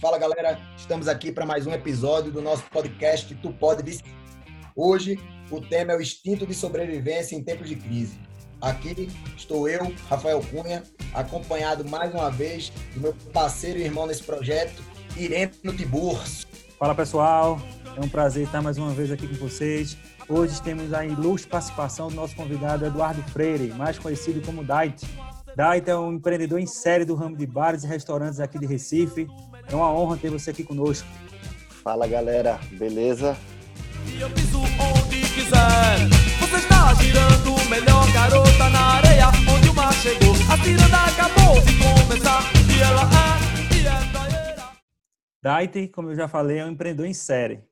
Fala galera, estamos aqui para mais um episódio do nosso podcast Tu Pode Hoje o tema é o instinto de sobrevivência em tempos de crise. Aqui estou eu, Rafael Cunha, acompanhado mais uma vez do meu parceiro e irmão nesse projeto, Irene Tiburcio. Fala pessoal, é um prazer estar mais uma vez aqui com vocês. Hoje temos a ilustre participação do nosso convidado Eduardo Freire, mais conhecido como Dait. Dait é um empreendedor em série do ramo de bares e restaurantes aqui de Recife. É uma honra ter você aqui conosco. Fala galera, beleza? E eu piso onde quiser. Você está girando melhor garota na areia onde o mar chegou. A tirada acabou de começar e ela é, e é Daite, como eu já falei, é um empreendedor em série.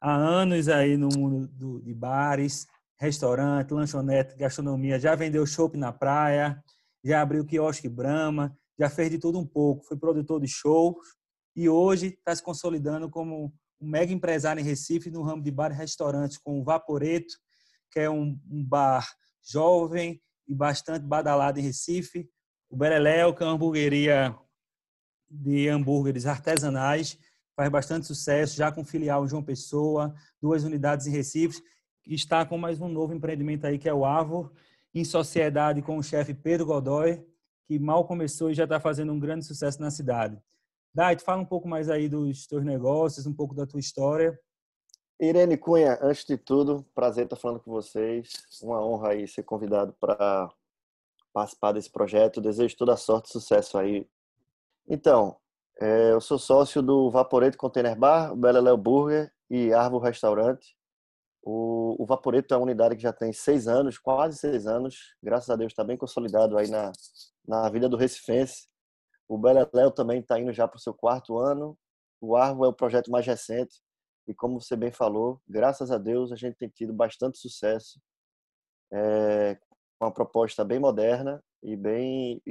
Há anos aí no mundo do, de bares, restaurante, lanchonete, gastronomia, já vendeu chopp na praia, já abriu quiosque Brahma, já fez de tudo um pouco, foi produtor de shows e hoje está se consolidando como um mega empresário em Recife no ramo de bar e restaurantes com o Vaporeto, que é um, um bar jovem e bastante badalado em Recife, o Beleléu, que é uma hamburgueria de hambúrgueres artesanais, faz bastante sucesso, já com filial João Pessoa, duas unidades em Recife, e está com mais um novo empreendimento aí, que é o Avor, em sociedade com o chefe Pedro Godoy, que mal começou e já está fazendo um grande sucesso na cidade. Dait, fala um pouco mais aí dos teus negócios, um pouco da tua história. Irene Cunha, antes de tudo, prazer estar falando com vocês. Uma honra aí ser convidado para participar desse projeto. Desejo toda sorte e sucesso aí. Então, é, eu sou sócio do Vaporeto Container Bar, Beleléu Burger e Arvo Restaurante. O, o Vaporeto é uma unidade que já tem seis anos, quase seis anos. Graças a Deus está bem consolidado aí na, na vida do Recifense. O Beleléu também está indo já para o seu quarto ano. O Arvo é o projeto mais recente. E como você bem falou, graças a Deus a gente tem tido bastante sucesso. É, com uma proposta bem moderna e bem,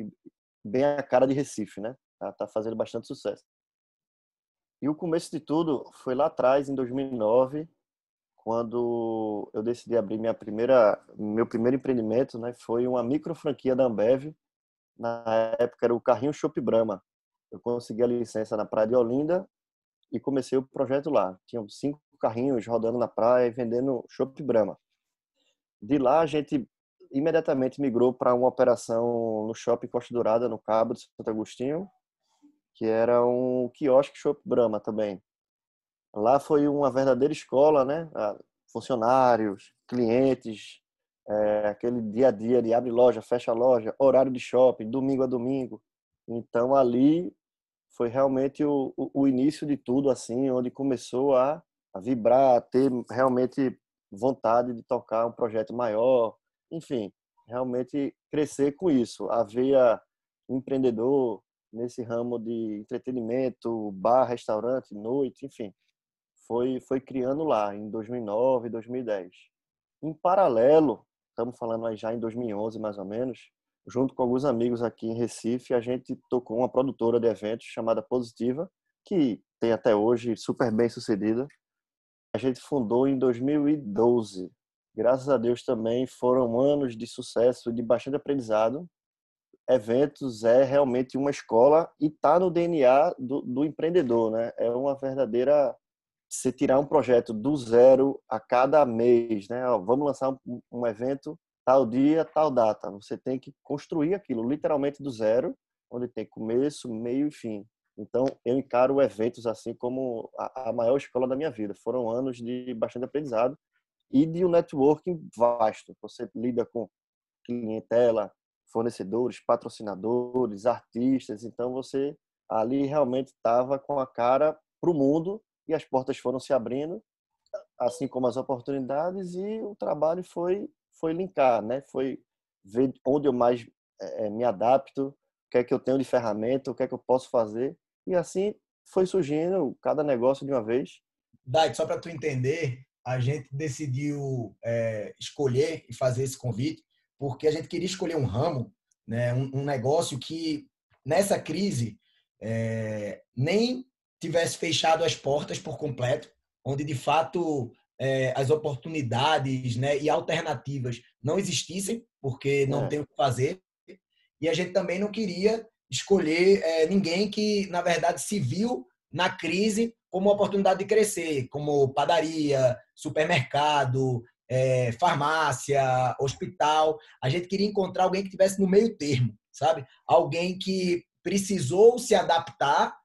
bem a cara de Recife, né? Tá, tá fazendo bastante sucesso. E o começo de tudo foi lá atrás, em 2009, quando eu decidi abrir minha primeira, meu primeiro empreendimento, né, foi uma micro franquia da Ambev. Na época era o carrinho Shop Brahma. Eu consegui a licença na Praia de Olinda e comecei o projeto lá. Tinham cinco carrinhos rodando na praia e vendendo Shop Brahma. De lá a gente imediatamente migrou para uma operação no Shopping Costa Dourada, no Cabo de Santo Agostinho, que era um quiosque Shop Brahma também. Lá foi uma verdadeira escola, né? Funcionários, clientes, é, aquele dia a dia de abre loja, fecha loja, horário de shopping, domingo a domingo. Então ali foi realmente o, o, o início de tudo, assim, onde começou a, a vibrar, a ter realmente vontade de tocar um projeto maior, enfim, realmente crescer com isso. Havia empreendedor nesse ramo de entretenimento, bar, restaurante, noite, enfim foi, foi criando lá em 2009, 2010. Em paralelo, estamos falando aí já em 2011 mais ou menos, junto com alguns amigos aqui em Recife, a gente tocou uma produtora de eventos chamada Positiva, que tem até hoje super bem sucedida. A gente fundou em 2012. Graças a Deus também foram anos de sucesso de bastante aprendizado. Eventos é realmente uma escola e está no DNA do, do empreendedor, né? É uma verdadeira você tirar um projeto do zero a cada mês, né? Ó, vamos lançar um, um, evento tal dia, tal data. Você tem que construir aquilo literalmente do zero, onde tem começo, meio e fim. Então, eu encaro eventos assim como a, a maior escola da minha vida. Foram anos de bastante aprendizado e de um networking vasto. Você lida com clientela, fornecedores, patrocinadores, artistas. Então, você ali realmente estava com a cara para o mundo e as portas foram se abrindo, assim como as oportunidades e o trabalho foi foi linkar, né? Foi ver onde eu mais é, me adapto, o que é que eu tenho de ferramenta, o que é que eu posso fazer e assim foi surgindo cada negócio de uma vez. Dai, só para tu entender, a gente decidiu é, escolher e fazer esse convite porque a gente queria escolher um ramo, né? Um, um negócio que nessa crise é, nem tivesse fechado as portas por completo, onde de fato é, as oportunidades né, e alternativas não existissem, porque não é. tem o que fazer. E a gente também não queria escolher é, ninguém que, na verdade, se viu na crise como oportunidade de crescer, como padaria, supermercado, é, farmácia, hospital. A gente queria encontrar alguém que tivesse no meio termo, sabe? Alguém que precisou se adaptar,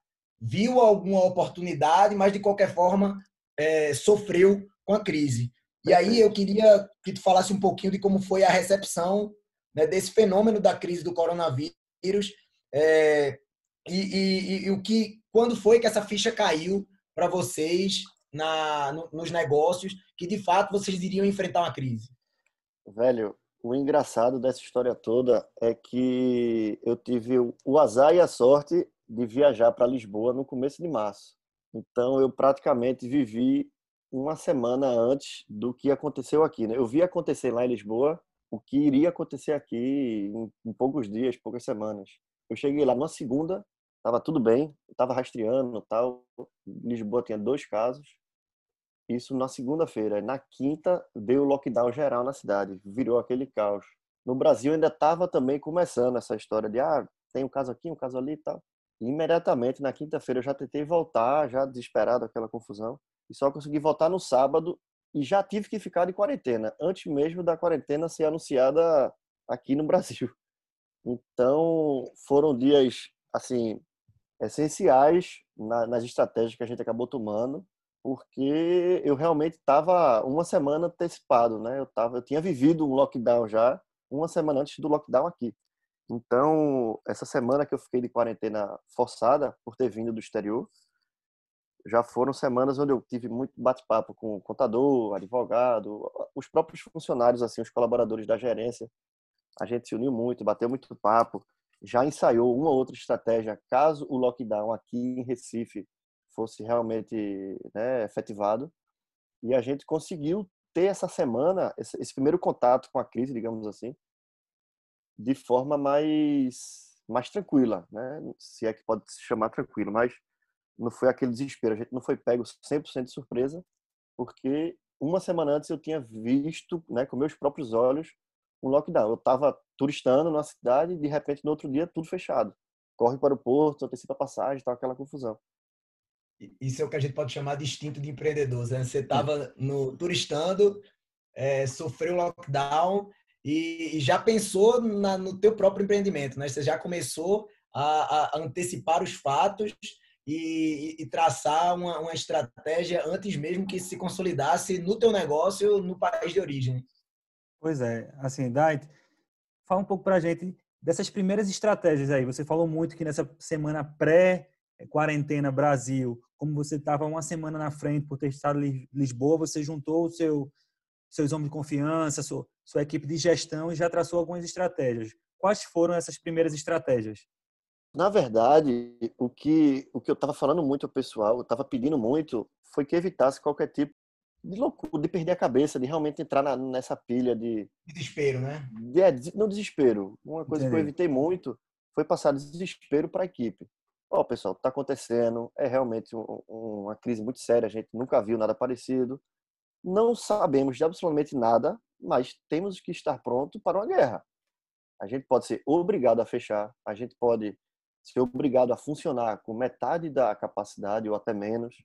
viu alguma oportunidade, mas de qualquer forma é, sofreu com a crise. E aí eu queria que tu falasse um pouquinho de como foi a recepção né, desse fenômeno da crise do coronavírus é, e, e, e, o que, quando foi que essa ficha caiu para vocês na, no, nos negócios que de fato vocês iriam enfrentar uma crise? Velho, o engraçado dessa história toda é que eu tive o azar e a sorte de viajar para Lisboa no começo de março. Então eu praticamente vivi uma semana antes do que aconteceu aqui. Né? Eu vi acontecer lá em Lisboa o que iria acontecer aqui em, em poucos dias, poucas semanas. Eu cheguei lá numa segunda, estava tudo bem, estava rastreando, tal. Lisboa tinha dois casos. Isso na segunda-feira. Na quinta deu lockdown geral na cidade, virou aquele caos. No Brasil ainda estava também começando essa história de ah, tem um caso aqui, um caso ali e tal. Imediatamente na quinta-feira eu já tentei voltar, já desesperado aquela confusão, e só consegui voltar no sábado e já tive que ficar de quarentena, antes mesmo da quarentena ser anunciada aqui no Brasil. Então, foram dias, assim, essenciais nas estratégias que a gente acabou tomando, porque eu realmente estava uma semana antecipado, né? Eu, tava, eu tinha vivido um lockdown já, uma semana antes do lockdown aqui. Então, essa semana que eu fiquei de quarentena forçada por ter vindo do exterior, já foram semanas onde eu tive muito bate-papo com contador, advogado, os próprios funcionários, assim, os colaboradores da gerência. A gente se uniu muito, bateu muito papo, já ensaiou uma outra estratégia caso o lockdown aqui em Recife fosse realmente né, efetivado. E a gente conseguiu ter essa semana, esse primeiro contato com a crise, digamos assim, de forma mais mais tranquila, né? Se é que pode se chamar tranquilo, mas não foi aquele desespero. A gente não foi pego 100% de surpresa, porque uma semana antes eu tinha visto, né, com meus próprios olhos, um lockdown. Eu estava turistando na cidade e de repente no outro dia tudo fechado. Corre para o porto, antecipa a passagem, tal aquela confusão. Isso é o que a gente pode chamar de instinto de empreendedor. Né? Você estava no turistando, é, sofreu lockdown e, e já pensou na, no teu próprio empreendimento, né? Você já começou a, a antecipar os fatos e, e, traçar uma, uma, estratégia antes mesmo que se consolidasse no teu negócio no país de origem. Pois é, assim, Dait, fala um pouco para a gente dessas primeiras estratégias aí. Você falou muito que nessa semana pré-quarentena Brasil, como você estava uma semana na frente por ter estado em Lisboa, você juntou o seu, seus homens de confiança, sua, sua equipe de gestão e já traçou algumas estratégias. Quais foram essas primeiras estratégias? Na verdade, o que, o que eu estava falando muito ao pessoal, eu estava pedindo muito, foi que evitasse qualquer tipo de loucura, de perder a cabeça, de realmente entrar na, nessa pilha de. Desespero, né? De, é, no desespero. Uma coisa Entendi. que eu evitei muito foi passar desespero para a equipe. Ó, oh, pessoal, está acontecendo, é realmente um, uma crise muito séria, a gente nunca viu nada parecido. Não sabemos de absolutamente nada, mas temos que estar pronto para uma guerra. A gente pode ser obrigado a fechar, a gente pode ser obrigado a funcionar com metade da capacidade ou até menos.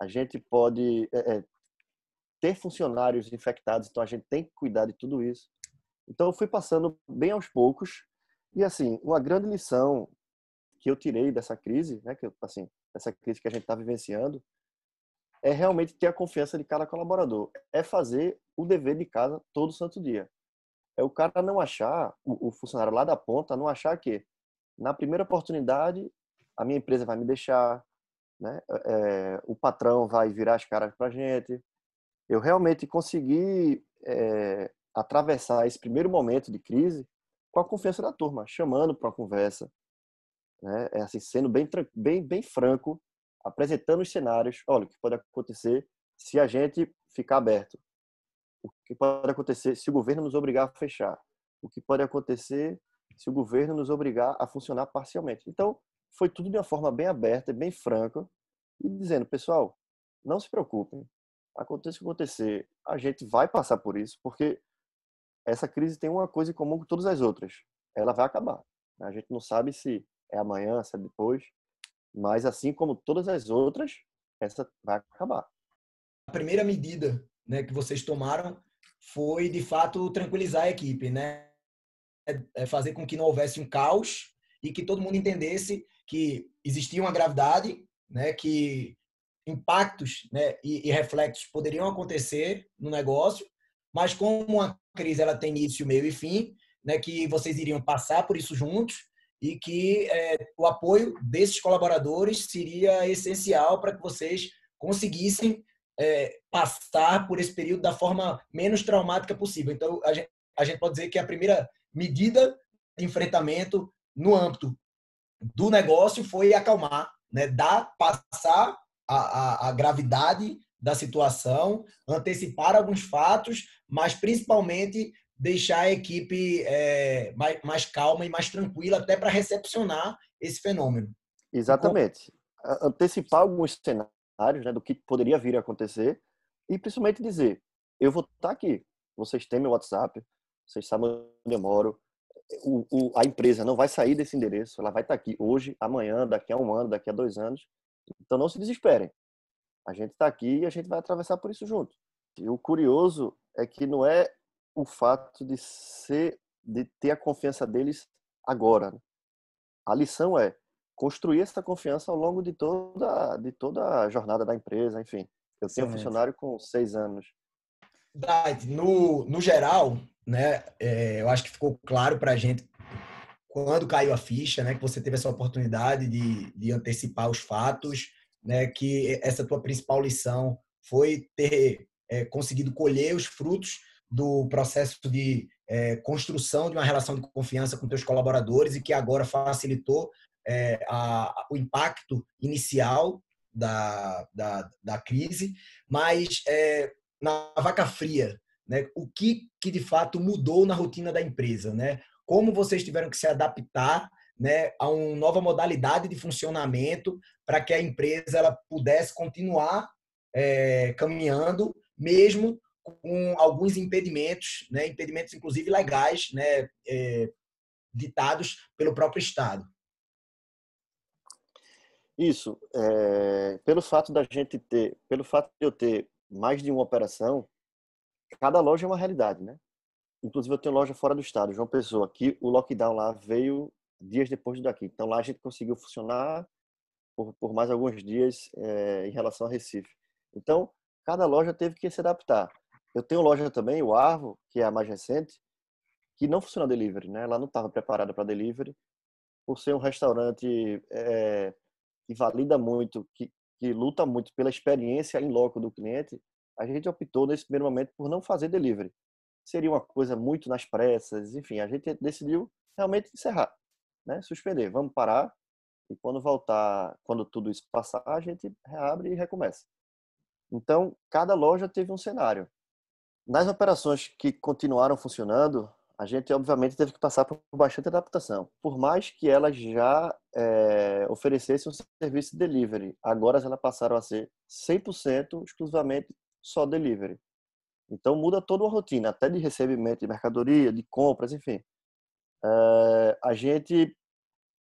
A gente pode é, é, ter funcionários infectados, então a gente tem que cuidar de tudo isso. Então eu fui passando bem aos poucos e assim uma grande lição que eu tirei dessa crise, né, que assim essa crise que a gente está vivenciando, é realmente ter a confiança de cada colaborador, é fazer o dever de casa todo santo dia. É o cara não achar, o, o funcionário lá da ponta não achar que na primeira oportunidade, a minha empresa vai me deixar, né? É, o patrão vai virar as caras para gente. Eu realmente consegui é, atravessar esse primeiro momento de crise com a confiança da turma, chamando para uma conversa, né? É assim, sendo bem, bem, bem franco, apresentando os cenários. Olha, o que pode acontecer se a gente ficar aberto? O que pode acontecer se o governo nos obrigar a fechar? O que pode acontecer se o governo nos obrigar a funcionar parcialmente. Então, foi tudo de uma forma bem aberta, bem franca, e dizendo, pessoal, não se preocupem, aconteça o que acontecer, a gente vai passar por isso, porque essa crise tem uma coisa em comum com todas as outras, ela vai acabar. A gente não sabe se é amanhã, se é depois, Mas assim como todas as outras, essa vai acabar. A primeira medida né, que vocês tomaram foi, de fato, tranquilizar a equipe, né? É fazer com que não houvesse um caos e que todo mundo entendesse que existia uma gravidade, né, que impactos né, e, e reflexos poderiam acontecer no negócio, mas como a crise ela tem início, meio e fim, né, que vocês iriam passar por isso juntos e que é, o apoio desses colaboradores seria essencial para que vocês conseguissem é, passar por esse período da forma menos traumática possível. Então, a gente, a gente pode dizer que a primeira medida de enfrentamento no âmbito do negócio foi acalmar, né, dar, passar a, a, a gravidade da situação, antecipar alguns fatos, mas principalmente deixar a equipe é, mais, mais, calma e mais tranquila até para recepcionar esse fenômeno. Exatamente. Antecipar alguns cenários né, do que poderia vir a acontecer e principalmente dizer, eu vou estar aqui, vocês têm meu WhatsApp, vocês sabem onde eu moro, o, o, a empresa não vai sair desse endereço, ela vai estar aqui hoje, amanhã, daqui a um ano, daqui a dois anos, então não se desesperem. A gente está aqui e a gente vai atravessar por isso junto. E o curioso é que não é o fato de ser, de ter a confiança deles agora. Né? A lição é construir essa confiança ao longo de toda, de toda a jornada da empresa, enfim. Eu tenho um funcionário com seis anos. No, no geral, né, é, eu acho que ficou claro para a gente quando caiu a ficha, né, que você teve essa oportunidade de, de antecipar os fatos, né, que essa tua principal lição foi ter é, conseguido colher os frutos do processo de é, construção de uma relação de confiança com teus colaboradores e que agora facilitou é, a, o impacto inicial da, da, da crise, mas é, na vaca fria, né, o que, que de fato mudou na rotina da empresa, né? Como vocês tiveram que se adaptar né, a uma nova modalidade de funcionamento para que a empresa ela pudesse continuar é, caminhando, mesmo com alguns impedimentos, né, impedimentos inclusive legais, né, é, ditados pelo próprio Estado. Isso, é, pelo fato da gente ter, pelo fato de eu ter mais de uma operação, cada loja é uma realidade, né? Inclusive eu tenho loja fora do estado, João Pessoa, que o lockdown lá veio dias depois daqui. Então lá a gente conseguiu funcionar por, por mais alguns dias é, em relação a Recife. Então cada loja teve que se adaptar. Eu tenho loja também, o Arvo, que é a mais recente, que não funciona delivery, né? Ela não estava preparada para delivery, por ser um restaurante é, que valida muito, que, que luta muito pela experiência em loco do cliente. A gente optou nesse primeiro momento por não fazer delivery. Seria uma coisa muito nas pressas, enfim, a gente decidiu realmente encerrar, né? Suspender, vamos parar e quando voltar, quando tudo isso passar, a gente reabre e recomeça. Então, cada loja teve um cenário. Nas operações que continuaram funcionando, a gente obviamente teve que passar por bastante adaptação. Por mais que elas já é, oferecessem um serviço de delivery, agora elas passaram a ser 100% exclusivamente só delivery. Então muda toda a rotina, até de recebimento de mercadoria, de compras, enfim. É, a gente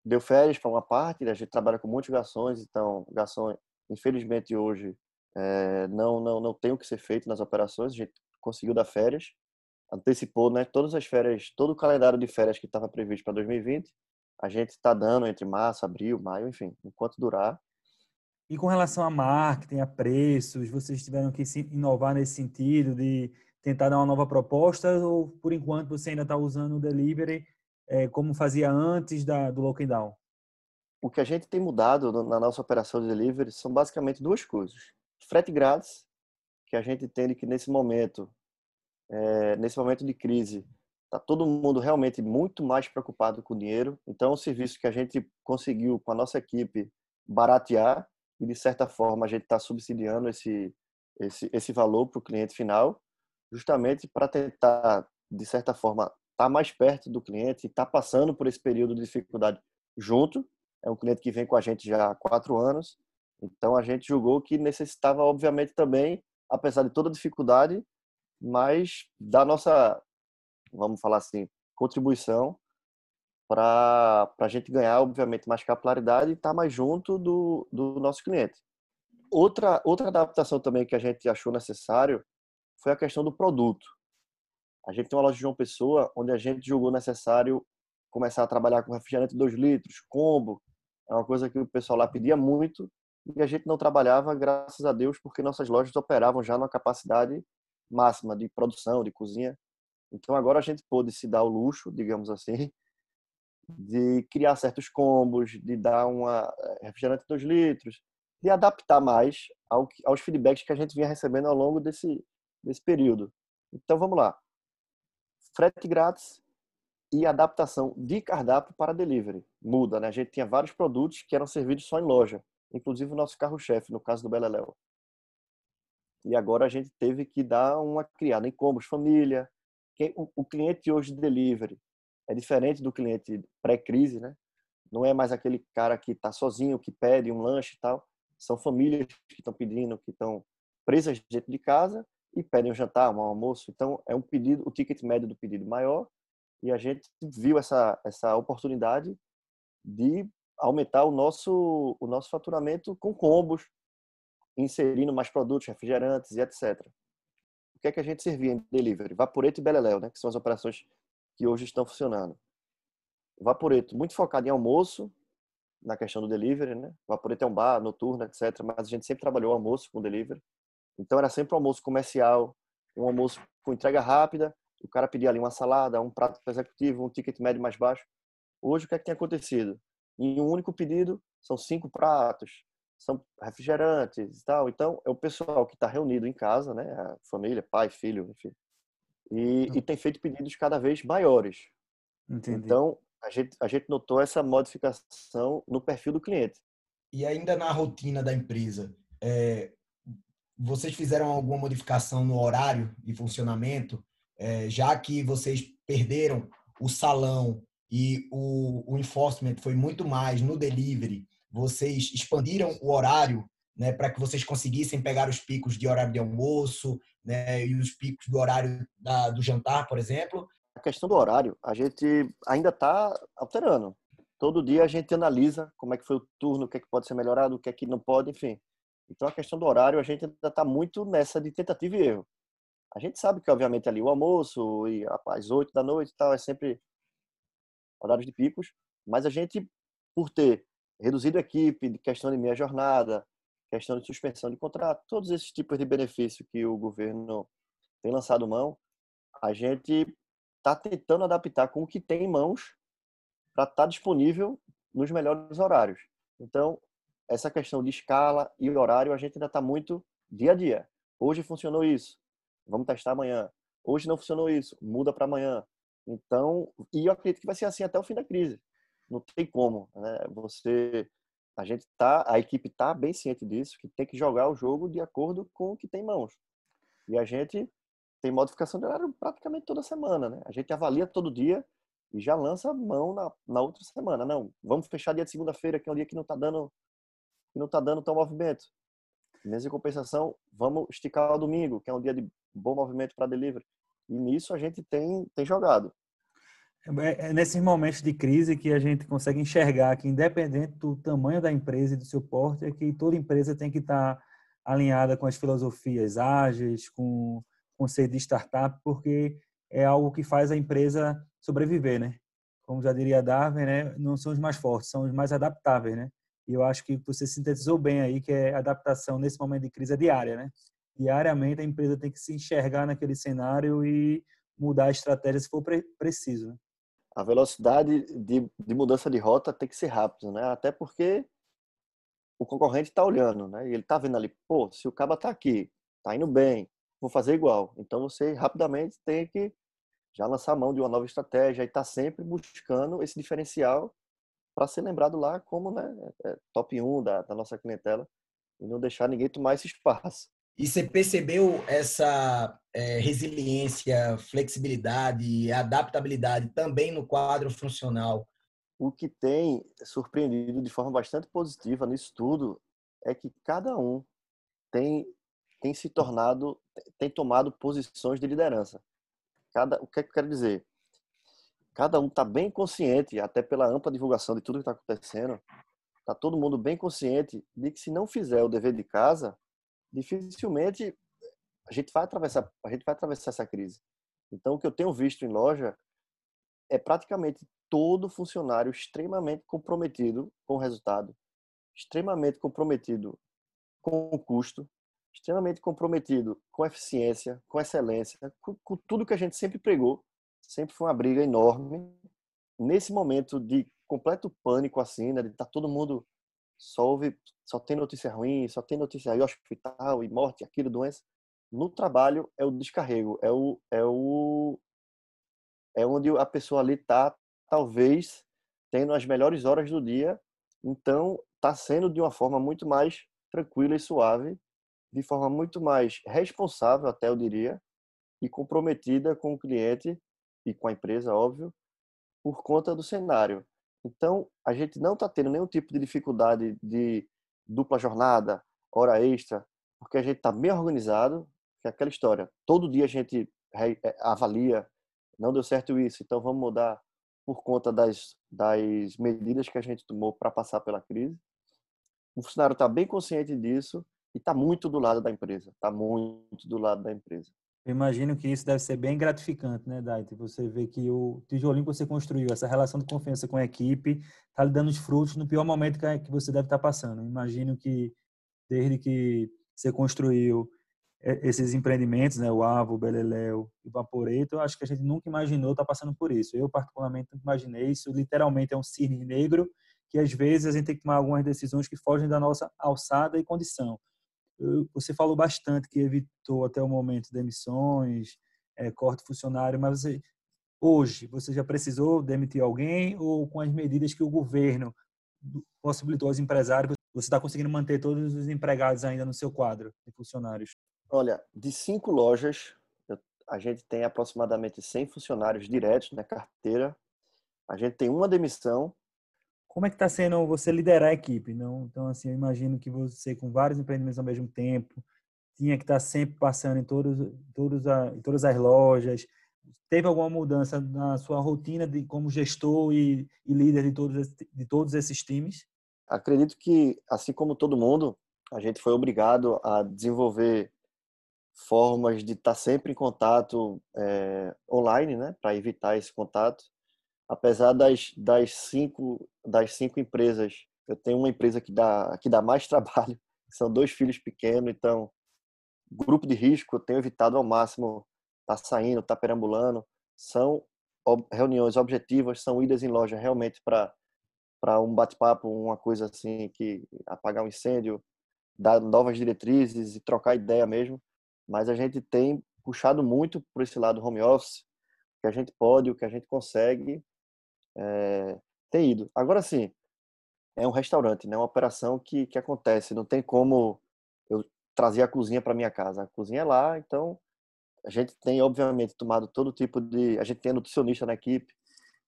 deu férias para uma parte, a gente trabalha com muitos garçons, então garçom, infelizmente hoje é, não, não, não tem o que ser feito nas operações, a gente conseguiu dar férias, antecipou né, todas as férias, todo o calendário de férias que estava previsto para 2020. A gente está dando entre março, abril, maio, enfim, enquanto durar. E com relação a marketing, a preços, vocês tiveram que se inovar nesse sentido de tentar dar uma nova proposta ou por enquanto você ainda está usando o delivery é, como fazia antes da, do lockdown? O que a gente tem mudado na nossa operação de delivery são basicamente duas coisas. Frete grátis que a gente entende que nesse momento, é, nesse momento de crise, está todo mundo realmente muito mais preocupado com o dinheiro. Então, é um serviço que a gente conseguiu com a nossa equipe baratear e de certa forma a gente está subsidiando esse esse esse valor para o cliente final, justamente para tentar de certa forma estar tá mais perto do cliente estar tá passando por esse período de dificuldade junto. É um cliente que vem com a gente já há quatro anos, então a gente julgou que necessitava obviamente também apesar de toda dificuldade, mas da nossa, vamos falar assim, contribuição para a gente ganhar, obviamente, mais capilaridade e estar tá mais junto do, do nosso cliente. Outra, outra adaptação também que a gente achou necessário foi a questão do produto. A gente tem uma loja de João Pessoa onde a gente julgou necessário começar a trabalhar com refrigerante 2 litros, combo. É uma coisa que o pessoal lá pedia muito e a gente não trabalhava, graças a Deus, porque nossas lojas operavam já numa capacidade máxima de produção, de cozinha. Então agora a gente pôde se dar o luxo, digamos assim, de criar certos combos, de dar uma eh, refrigerante 2 litros, de adaptar mais ao, aos feedbacks que a gente vinha recebendo ao longo desse, desse período. Então vamos lá. Frete grátis e adaptação de cardápio para delivery. Muda, né? A gente tinha vários produtos que eram servidos só em loja, inclusive o nosso carro-chefe, no caso do Beleléu. E agora a gente teve que dar uma criada em combos família. O cliente hoje de delivery é diferente do cliente pré-crise, né? Não é mais aquele cara que está sozinho, que pede um lanche e tal. São famílias que estão pedindo, que estão presas dentro de casa e pedem um jantar, um almoço. Então, é um pedido, o ticket médio do pedido maior. E a gente viu essa, essa oportunidade de aumentar o nosso, o nosso faturamento com combos, inserindo mais produtos, refrigerantes e etc. O que é que a gente servia em delivery? Vaporeto e Beleléu, né? que são as operações que hoje estão funcionando. Vaporeto, muito focado em almoço, na questão do delivery, né? Vaporeto é um bar noturno, etc. Mas a gente sempre trabalhou almoço com delivery. Então era sempre um almoço comercial, um almoço com entrega rápida. O cara pedia ali uma salada, um prato executivo, um ticket médio mais baixo. Hoje o que é que tem acontecido? Em um único pedido são cinco pratos, são refrigerantes e tal. Então é o pessoal que está reunido em casa, né? A família, pai, filho, enfim, e, e tem feito pedidos cada vez maiores. Entendi. Então, a gente, a gente notou essa modificação no perfil do cliente. E ainda na rotina da empresa, é, vocês fizeram alguma modificação no horário de funcionamento, é, já que vocês perderam o salão e o, o enforcement foi muito mais no delivery, vocês expandiram o horário né, para que vocês conseguissem pegar os picos de horário de almoço né, e os picos do horário da, do jantar, por exemplo? A questão do horário, a gente ainda está alterando. Todo dia a gente analisa como é que foi o turno, o que é que pode ser melhorado, o que é que não pode, enfim. Então a questão do horário, a gente ainda está muito nessa de tentativa e erro. A gente sabe que, obviamente, ali o almoço e às oito da noite tal, é sempre horários de picos, mas a gente, por ter reduzido a equipe, questão de meia jornada, questão de suspensão de contrato, todos esses tipos de benefício que o governo tem lançado mão, a gente está tentando adaptar com o que tem em mãos para estar tá disponível nos melhores horários. Então, essa questão de escala e horário, a gente ainda está muito dia a dia. Hoje funcionou isso, vamos testar amanhã. Hoje não funcionou isso, muda para amanhã. Então, e eu acredito que vai ser assim até o fim da crise. Não tem como, né? Você a gente tá, a equipe tá bem ciente disso, que tem que jogar o jogo de acordo com o que tem em mãos. E a gente tem modificação de horário praticamente toda semana, né? A gente avalia todo dia e já lança mão na, na outra semana. Não, vamos fechar dia de segunda-feira, que é um dia que não tá dando que não tá dando tão movimento. Nessa compensação, vamos esticar o domingo, que é um dia de bom movimento para delivery. E nisso a gente tem tem jogado. É, é nesses momentos de crise que a gente consegue enxergar que, independente do tamanho da empresa e do seu porte, é que toda empresa tem que estar alinhada com as filosofias ágeis, com o conceito de startup, porque é algo que faz a empresa sobreviver, né? Como já diria Darwin, né? Não são os mais fortes, são os mais adaptáveis, né? E eu acho que você sintetizou bem aí que é adaptação nesse momento de crise é diária, né? Diariamente a empresa tem que se enxergar naquele cenário e mudar a estratégia se for preciso. Né? a velocidade de, de mudança de rota tem que ser rápida, né? Até porque o concorrente está olhando, né? E ele está vendo ali, pô, se o caba está aqui, está indo bem, vou fazer igual. Então você rapidamente tem que já lançar a mão de uma nova estratégia e está sempre buscando esse diferencial para ser lembrado lá como né, é top 1 da, da nossa clientela e não deixar ninguém tomar esse espaço. E você percebeu essa é, resiliência, flexibilidade, adaptabilidade também no quadro funcional? O que tem surpreendido de forma bastante positiva nisso tudo é que cada um tem, tem se tornado, tem tomado posições de liderança. Cada, o que, é que eu quero dizer? cada um está bem consciente, até pela ampla divulgação de tudo que está acontecendo, está todo mundo bem consciente de que se não fizer o dever de casa, dificilmente a gente vai atravessar, a gente vai atravessar essa crise. Então, o que eu tenho visto em loja é praticamente todo funcionário extremamente comprometido com o resultado, extremamente comprometido com o custo, extremamente comprometido com eficiência, com excelência, com, com tudo que a gente sempre pregou. Sempre foi uma briga enorme. Nesse momento de completo pânico, assim, né, de estar tá todo mundo só ouve, só tem notícia ruim, só tem notícia aí, hospital e morte, aquilo, doença. No trabalho é o descarrego, é o é o é onde a pessoa ali tá talvez tendo as melhores horas do dia, então tá sendo de uma forma muito mais tranquila e suave, de forma muito mais responsável, até eu diria, e comprometida com o cliente e com a empresa, óbvio, por conta do cenário. Então, a gente não está tendo nenhum tipo de dificuldade de dupla jornada, hora extra, porque a gente está bem organizado, que é aquela história. Todo dia a gente é, avalia, não deu certo isso, então vamos mudar por conta das, das medidas que a gente tomou para passar pela crise. O funcionário está bem consciente disso e está muito do lado da empresa, está muito do lado da empresa. Eu imagino que isso deve ser bem gratificante, né, Daite? Você vê que o tijolinho que você construiu, essa relação de confiança com a equipe, está lhe dando os frutos no pior momento que você deve estar tá passando. Eu imagino que desde que você construiu esses empreendimentos, né, o Avo, o Beleléu e o Vaporeto, acho que a gente nunca imaginou estar tá passando por isso. Eu, particularmente, nunca imaginei isso. Literalmente é um cisne negro que, às vezes, a gente tem que tomar algumas decisões que fogem da nossa alçada e condição você falou bastante que evitou até o momento demissões, é, corte funcionário, mas você, hoje você já precisou demitir alguém ou com as medidas que o governo possibilitou aos empresários, você está conseguindo manter todos os empregados ainda no seu quadro de funcionários? Olha, de cinco lojas, a gente tem aproximadamente 100 funcionários diretos na carteira. A gente tem uma demissão como é que está sendo você liderar a equipe? Não? Então, assim, eu imagino que você, com vários empreendimentos ao mesmo tempo, tinha que estar tá sempre passando em, todos, todos a, em todas as lojas. Teve alguma mudança na sua rotina de como gestor e, e líder de todos, de todos esses times? Acredito que, assim como todo mundo, a gente foi obrigado a desenvolver formas de estar tá sempre em contato é, online, né, para evitar esse contato apesar das, das, cinco, das cinco empresas, eu tenho uma empresa que dá, que dá mais trabalho, são dois filhos pequenos, então, grupo de risco, eu tenho evitado ao máximo estar tá saindo, estar tá perambulando. São reuniões objetivas, são idas em loja realmente para para um bate-papo, uma coisa assim que apagar um incêndio, dar novas diretrizes e trocar ideia mesmo. Mas a gente tem puxado muito por esse lado home office, que a gente pode, o que a gente consegue é, ter ido. Agora sim, é um restaurante, né? Uma operação que, que acontece. Não tem como eu trazer a cozinha para minha casa. A cozinha é lá, então a gente tem obviamente tomado todo tipo de, a gente tem nutricionista na equipe,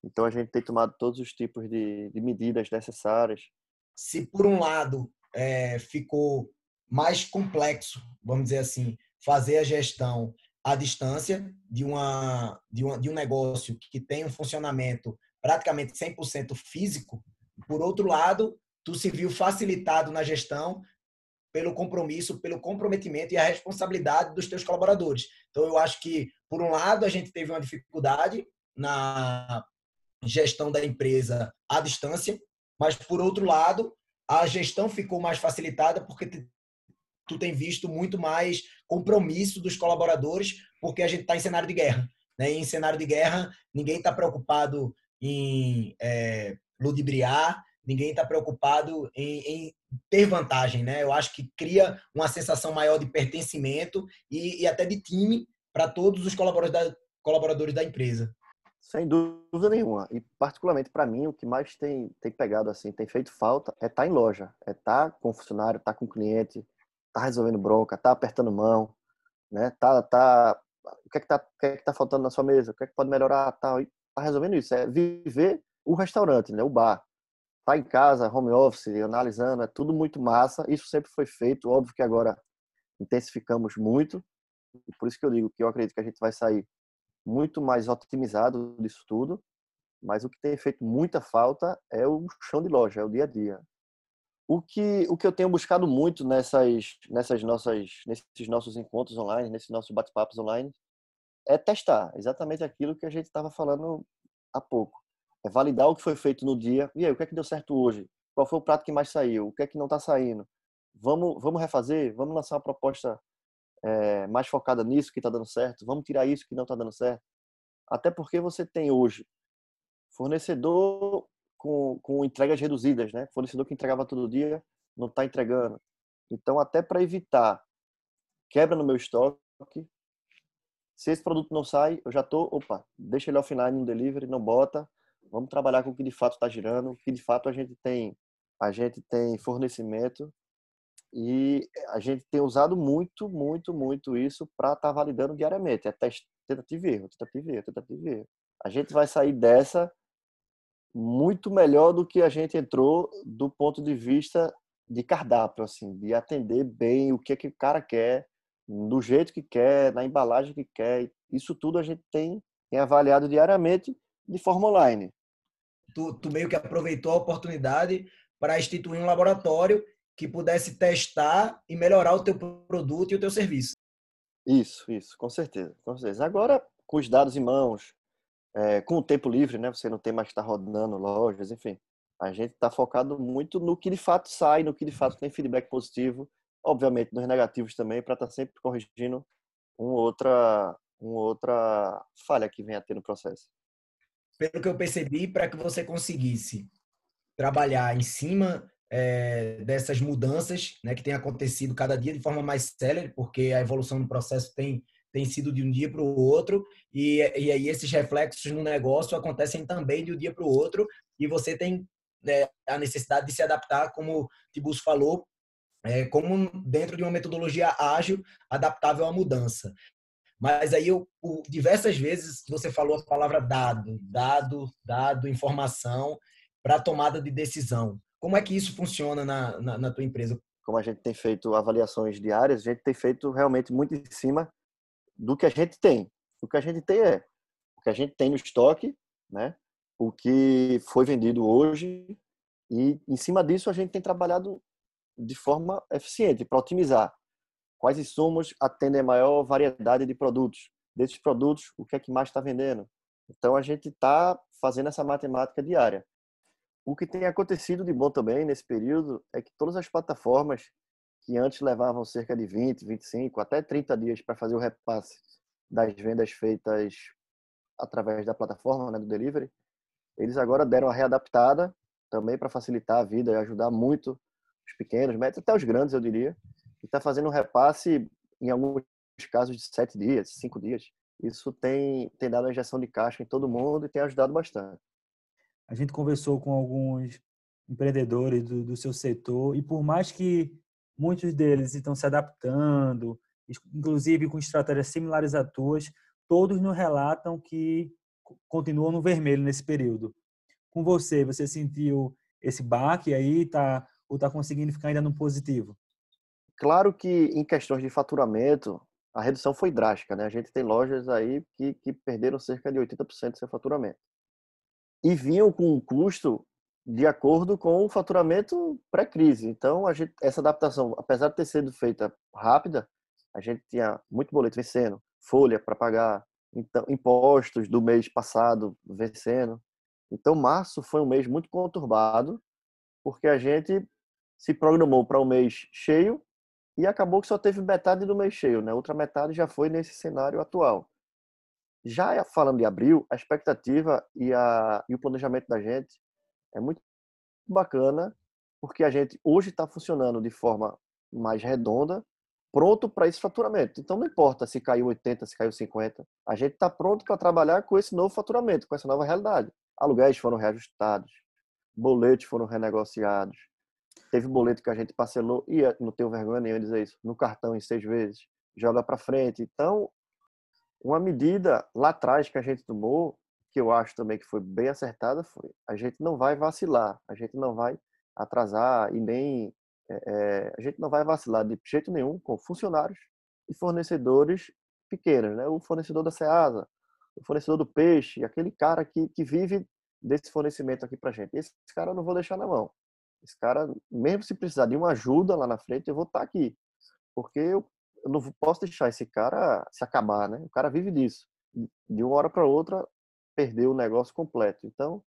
então a gente tem tomado todos os tipos de, de medidas necessárias. Se por um lado é, ficou mais complexo, vamos dizer assim, fazer a gestão à distância de uma de, uma, de um negócio que tem um funcionamento praticamente 100% físico, por outro lado, tu se viu facilitado na gestão pelo compromisso, pelo comprometimento e a responsabilidade dos teus colaboradores. Então, eu acho que, por um lado, a gente teve uma dificuldade na gestão da empresa à distância, mas, por outro lado, a gestão ficou mais facilitada porque tu tem visto muito mais compromisso dos colaboradores, porque a gente está em cenário de guerra. Né? E em cenário de guerra, ninguém está preocupado em é, ludibriar, ninguém está preocupado em, em, ter vantagem, né? Eu acho que cria uma sensação maior de pertencimento e, e até de time para todos os colaboradores da, colaboradores da empresa. Sem dúvida nenhuma. E particularmente para mim, o que mais tem, tem pegado assim, tem feito falta é estar tá em loja, é estar tá com funcionário, estar tá com cliente, estar resolvendo bronca, estar apertando mão, né? Tá, tá, o que é que tá, o que é que tá faltando na sua mesa? O que é que pode melhorar, tal. E tá resolvendo isso, é viver o restaurante, né, o bar. Tá em casa, home office, analisando, é tudo muito massa. Isso sempre foi feito, óbvio que agora intensificamos muito. E por isso que eu digo que eu acredito que a gente vai sair muito mais otimizado disso tudo. mas o que tem feito muita falta é o chão de loja, é o dia a dia. O que, o que eu tenho buscado muito nessas, nessas nossas, nesses nossos encontros online, nesses nossos bate-papos online, é testar exatamente aquilo que a gente estava falando há pouco. É validar o que foi feito no dia. E aí, o que é que deu certo hoje? Qual foi o prato que mais saiu? O que é que não está saindo? Vamos, vamos refazer? Vamos lançar uma proposta é, mais focada nisso que está dando certo? Vamos tirar isso que não está dando certo? Até porque você tem hoje fornecedor com, com entregas reduzidas, né? Fornecedor que entregava todo dia não está entregando. Então, até para evitar quebra no meu estoque, se esse produto não sai, eu já tô, opa, deixa ele offline no delivery, não bota. Vamos trabalhar com o que de fato está girando, o que de fato a gente tem, a gente tem fornecimento e a gente tem usado muito, muito, muito isso para estar tá validando diariamente. É teste, tentativa e erro, tentativa e erro, tentativa e erro. A gente vai sair dessa muito melhor do que a gente entrou do ponto de vista de cardápio, assim, de atender bem o que, é que o cara quer, do jeito que quer, na embalagem que quer. Isso tudo a gente tem, tem avaliado diariamente de forma online. Tu, tu meio que aproveitou a oportunidade para instituir um laboratório que pudesse testar e melhorar o teu produto e o teu serviço. Isso, isso, com certeza, com certeza. Agora, com os dados em mãos, é, com o tempo livre, né? Você não tem mais que estar rodando lojas, enfim. A gente está focado muito no que de fato sai, no que de fato tem feedback positivo obviamente nos negativos também, para estar tá sempre corrigindo uma outra, uma outra falha que venha a ter no processo. Pelo que eu percebi, para que você conseguisse trabalhar em cima é, dessas mudanças né, que tem acontecido cada dia de forma mais célere, porque a evolução do processo tem, tem sido de um dia para o outro, e, e aí esses reflexos no negócio acontecem também de um dia para o outro, e você tem né, a necessidade de se adaptar, como o Tibus falou, é, como dentro de uma metodologia ágil, adaptável à mudança. Mas aí eu, diversas vezes você falou a palavra dado, dado, dado, informação para tomada de decisão. Como é que isso funciona na, na, na, tua empresa? Como a gente tem feito avaliações diárias, a gente tem feito realmente muito em cima do que a gente tem. O que a gente tem é o que a gente tem no estoque, né? O que foi vendido hoje e em cima disso a gente tem trabalhado de forma eficiente para otimizar. Quais insumos atendem a maior variedade de produtos? Desses produtos, o que é que mais está vendendo? Então a gente está fazendo essa matemática diária. O que tem acontecido de bom também nesse período é que todas as plataformas que antes levavam cerca de 20, 25, até 30 dias para fazer o repasse das vendas feitas através da plataforma, né, do delivery, eles agora deram a readaptada também para facilitar a vida e ajudar muito os pequenos, médios, até os grandes, eu diria, e está fazendo um repasse, em alguns casos, de sete dias, cinco dias. Isso tem, tem dado uma injeção de caixa em todo mundo e tem ajudado bastante. A gente conversou com alguns empreendedores do, do seu setor e por mais que muitos deles estão se adaptando, inclusive com estratégias similares a tuas, todos nos relatam que continuam no vermelho nesse período. Com você, você sentiu esse baque aí, está ou está conseguindo ficar ainda no positivo? Claro que em questões de faturamento, a redução foi drástica, né? A gente tem lojas aí que, que perderam cerca de 80% do seu faturamento. E vinham com um custo de acordo com o faturamento pré-crise. Então, gente, essa adaptação, apesar de ter sido feita rápida, a gente tinha muito boleto vencendo, folha para pagar, então, impostos do mês passado vencendo. Então, março foi um mês muito conturbado, porque a gente se programou para o um mês cheio e acabou que só teve metade do mês cheio, né? Outra metade já foi nesse cenário atual. Já falando de abril, a expectativa e, a, e o planejamento da gente é muito bacana, porque a gente hoje está funcionando de forma mais redonda, pronto para esse faturamento. Então não importa se caiu 80, se caiu 50, a gente está pronto para trabalhar com esse novo faturamento, com essa nova realidade. Aluguéis foram reajustados, boletos foram renegociados, Teve boleto que a gente parcelou e não tenho vergonha nenhuma dizer isso, no cartão em seis vezes, joga para frente. Então, uma medida lá atrás que a gente tomou, que eu acho também que foi bem acertada, foi a gente não vai vacilar, a gente não vai atrasar e nem é, é, a gente não vai vacilar de jeito nenhum com funcionários e fornecedores pequenos, né? O fornecedor da Ceasa, o fornecedor do peixe, aquele cara que, que vive desse fornecimento aqui para gente. Esse cara eu não vou deixar na mão. Esse cara, mesmo se precisar de uma ajuda lá na frente, eu vou estar aqui. Porque eu, eu não posso deixar esse cara se acabar, né? O cara vive disso. De uma hora para outra, perder o negócio completo. Então,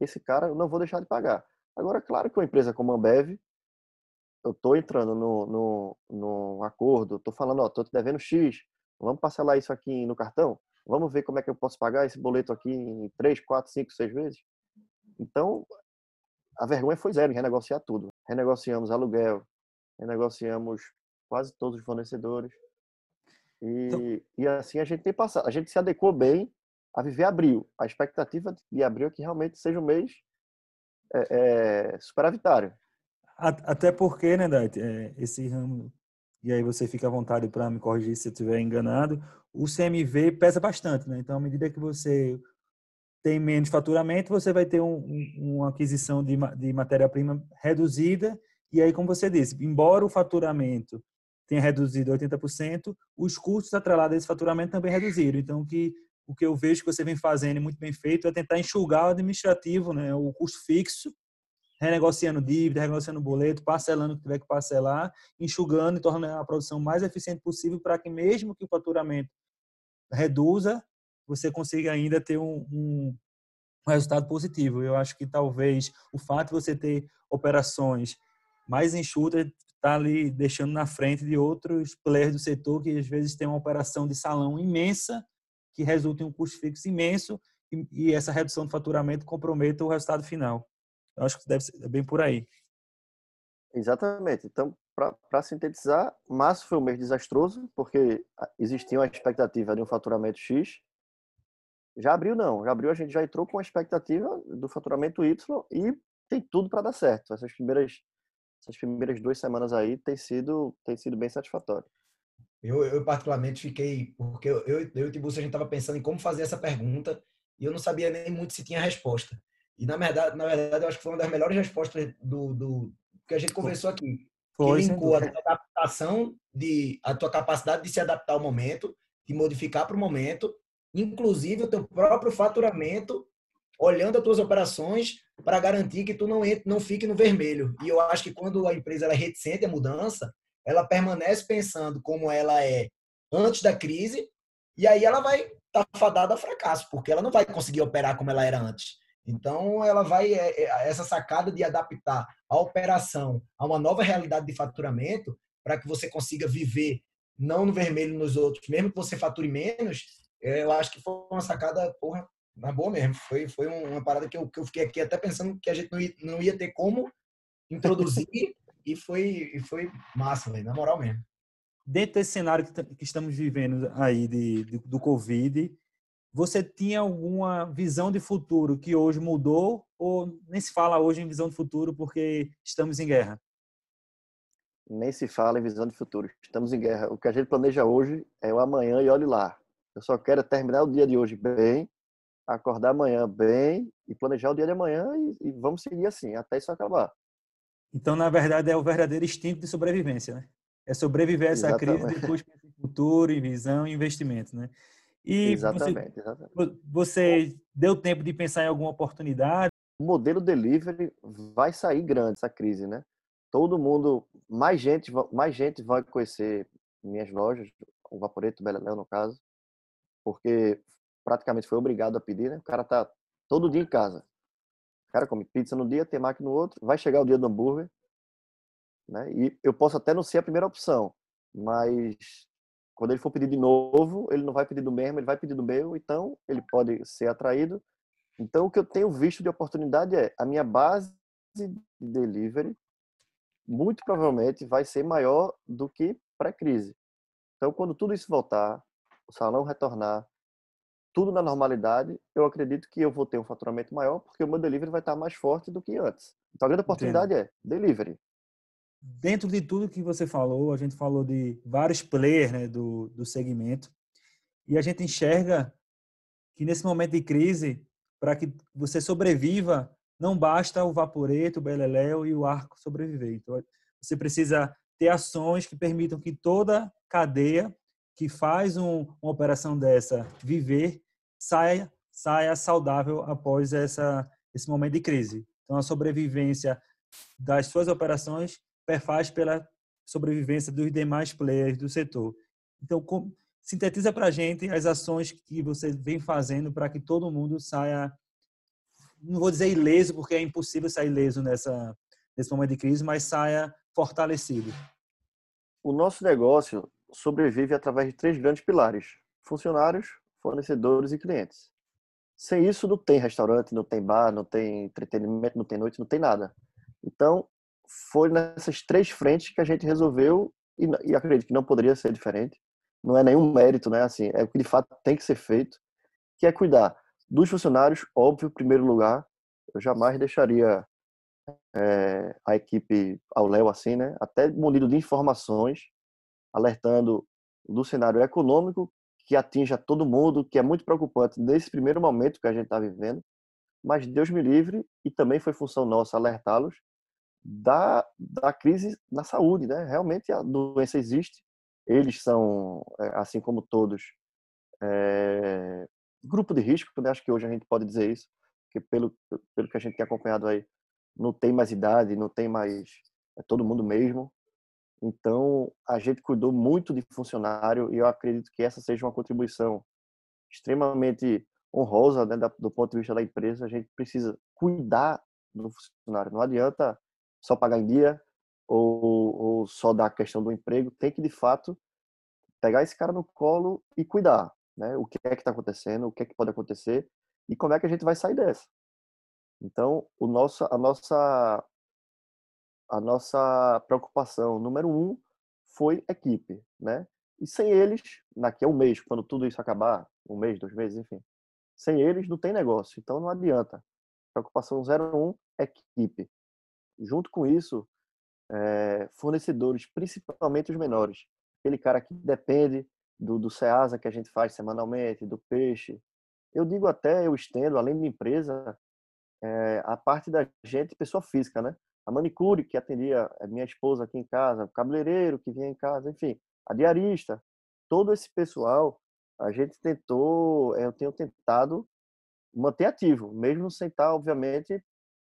esse cara eu não vou deixar de pagar. Agora, claro que uma empresa como a Ambev, eu estou entrando no, no, no acordo, estou falando, ó, estou te devendo X, vamos parcelar isso aqui no cartão? Vamos ver como é que eu posso pagar esse boleto aqui em 3, 4, 5, 6 vezes? Então, a vergonha foi zero em renegociar tudo. Renegociamos aluguel, renegociamos quase todos os fornecedores. E, então... e assim a gente tem passado. A gente se adequou bem a viver abril. A expectativa de abril é que realmente seja um mês é, é, superavitário. Até porque, né, Dati, é, esse ramo, e aí você fica à vontade para me corrigir se eu estiver enganado, o CMV pesa bastante, né? Então, à medida que você tem menos faturamento, você vai ter um, um, uma aquisição de, de matéria-prima reduzida, e aí, como você disse, embora o faturamento tenha reduzido 80%, os custos atrelados a esse faturamento também reduziram. Então, que o que eu vejo que você vem fazendo muito bem feito é tentar enxugar o administrativo, né, o custo fixo, renegociando dívida, renegociando boleto, parcelando o que tiver que parcelar, enxugando e tornando a produção mais eficiente possível para que mesmo que o faturamento reduza, você consiga ainda ter um, um, resultado positivo. Eu acho que talvez o fato de você ter operações mais enxutas está ali deixando na frente de outros players do setor que às vezes tem uma operação de salão imensa que resulta em um custo fixo imenso e, e essa redução de faturamento comprometa o resultado final. Eu acho que deve ser bem por aí. Exatamente. Então, para sintetizar, março foi um mês desastroso, porque existia uma expectativa de um faturamento X. Já abriu, não. Já abriu, a gente já entrou com a expectativa do faturamento Y e tem tudo para dar certo. Essas primeiras, essas primeiras duas semanas aí tem sido, tem sido bem satisfatório. Eu, eu particularmente fiquei, porque eu, eu, eu e o Tiburcio, a gente estava pensando em como fazer essa pergunta e eu não sabia nem muito se tinha resposta. E na verdade, na verdade eu acho que foi uma das melhores respostas do, do que a gente conversou aqui. Foi, que linkou a tua adaptação, de, a tua capacidade de se adaptar ao momento, de modificar para o momento, inclusive o teu próprio faturamento, olhando as tuas operações para garantir que tu não, entre, não fique no vermelho. E eu acho que quando a empresa ela é reticente à mudança, ela permanece pensando como ela é antes da crise, e aí ela vai estar tá fadada a fracasso, porque ela não vai conseguir operar como ela era antes. Então, ela vai, é, é, essa sacada de adaptar a operação a uma nova realidade de faturamento, para que você consiga viver não no vermelho nos outros, mesmo que você fature menos, eu acho que foi uma sacada, porra, na boa mesmo. Foi, foi uma parada que eu, que eu fiquei aqui até pensando que a gente não ia, não ia ter como introduzir e foi, e foi massa, véio, na moral mesmo. Dentro desse cenário que, estamos vivendo aí de, de, do Covid, você tinha alguma visão de futuro que hoje mudou ou nem se fala hoje em visão de futuro porque estamos em guerra? Nem se fala em visão de futuro. Estamos em guerra. O que a gente planeja hoje é o amanhã e olhe lá. Eu só quero terminar o dia de hoje bem, acordar amanhã bem e planejar o dia de amanhã e, e vamos seguir assim até isso acabar. Então, na verdade, é o verdadeiro instinto de sobrevivência, né? É sobreviver a essa exatamente. crise depois pensar em futuro, em visão, em investimento, né? E exatamente, você, exatamente. Você deu tempo de pensar em alguma oportunidade? O modelo delivery vai sair grande essa crise, né? Todo mundo, mais gente, mais gente vai conhecer minhas lojas, o Vaporeto, Beleléu no caso, porque praticamente foi obrigado a pedir, né? O cara tá todo dia em casa cara come pizza no dia, tem máquina no outro, vai chegar o dia do hambúrguer, né? E eu posso até não ser a primeira opção, mas quando ele for pedir de novo, ele não vai pedir do mesmo, ele vai pedir do meu, então ele pode ser atraído. Então o que eu tenho visto de oportunidade é a minha base de delivery muito provavelmente vai ser maior do que pré-crise. Então quando tudo isso voltar, o salão retornar, tudo na normalidade, eu acredito que eu vou ter um faturamento maior, porque o meu delivery vai estar mais forte do que antes. Então a grande oportunidade Entendo. é delivery. Dentro de tudo que você falou, a gente falou de vários players né, do, do segmento, e a gente enxerga que nesse momento de crise, para que você sobreviva, não basta o Vaporeto, o Beleléu e o Arco sobreviver. Então, você precisa ter ações que permitam que toda cadeia que faz um, uma operação dessa viver saia, saia saudável após essa, esse momento de crise. Então, a sobrevivência das suas operações perfaz pela sobrevivência dos demais players do setor. Então, com, sintetiza para a gente as ações que você vem fazendo para que todo mundo saia, não vou dizer ileso, porque é impossível sair ileso nessa, nesse momento de crise, mas saia fortalecido. O nosso negócio sobrevive através de três grandes pilares: funcionários, fornecedores e clientes. Sem isso, não tem restaurante, não tem bar, não tem entretenimento, não tem noite, não tem nada. Então, foi nessas três frentes que a gente resolveu, e, e acredito que não poderia ser diferente. Não é nenhum mérito, né? Assim, é o que de fato tem que ser feito, que é cuidar dos funcionários, óbvio, em primeiro lugar. Eu jamais deixaria é, a equipe ao léu assim, né? Até munido de informações, alertando do cenário econômico que atinja todo mundo, que é muito preocupante nesse primeiro momento que a gente está vivendo. Mas Deus me livre, e também foi função nossa alertá-los da, da crise na saúde, né? Realmente a doença existe, eles são, é, assim como todos, é, grupo de risco, né? acho que hoje a gente pode dizer isso, porque pelo, pelo que a gente tem acompanhado aí, não tem mais idade, não tem mais, é todo mundo mesmo, então, a gente cuidou muito de funcionário e eu acredito que essa seja uma contribuição extremamente honrosa né, do ponto de vista da empresa. A gente precisa cuidar do funcionário. Não adianta só pagar em dia ou, ou só dar a questão do emprego. Tem que, de fato, pegar esse cara no colo e cuidar. Né? O que é que está acontecendo, o que é que pode acontecer e como é que a gente vai sair dessa. Então, o nosso, a nossa a nossa preocupação número um foi equipe, né? E sem eles, daqui a um mês, quando tudo isso acabar, um mês, dois meses, enfim, sem eles não tem negócio, então não adianta. Preocupação 01, equipe. Junto com isso, é, fornecedores, principalmente os menores. Aquele cara que depende do, do SEASA que a gente faz semanalmente, do peixe. Eu digo até, eu estendo, além da empresa, é, a parte da gente, pessoa física, né? A manicure que atendia a minha esposa aqui em casa, o cabeleireiro que vinha em casa, enfim, a diarista, todo esse pessoal, a gente tentou, eu tenho tentado manter ativo, mesmo sem estar, obviamente,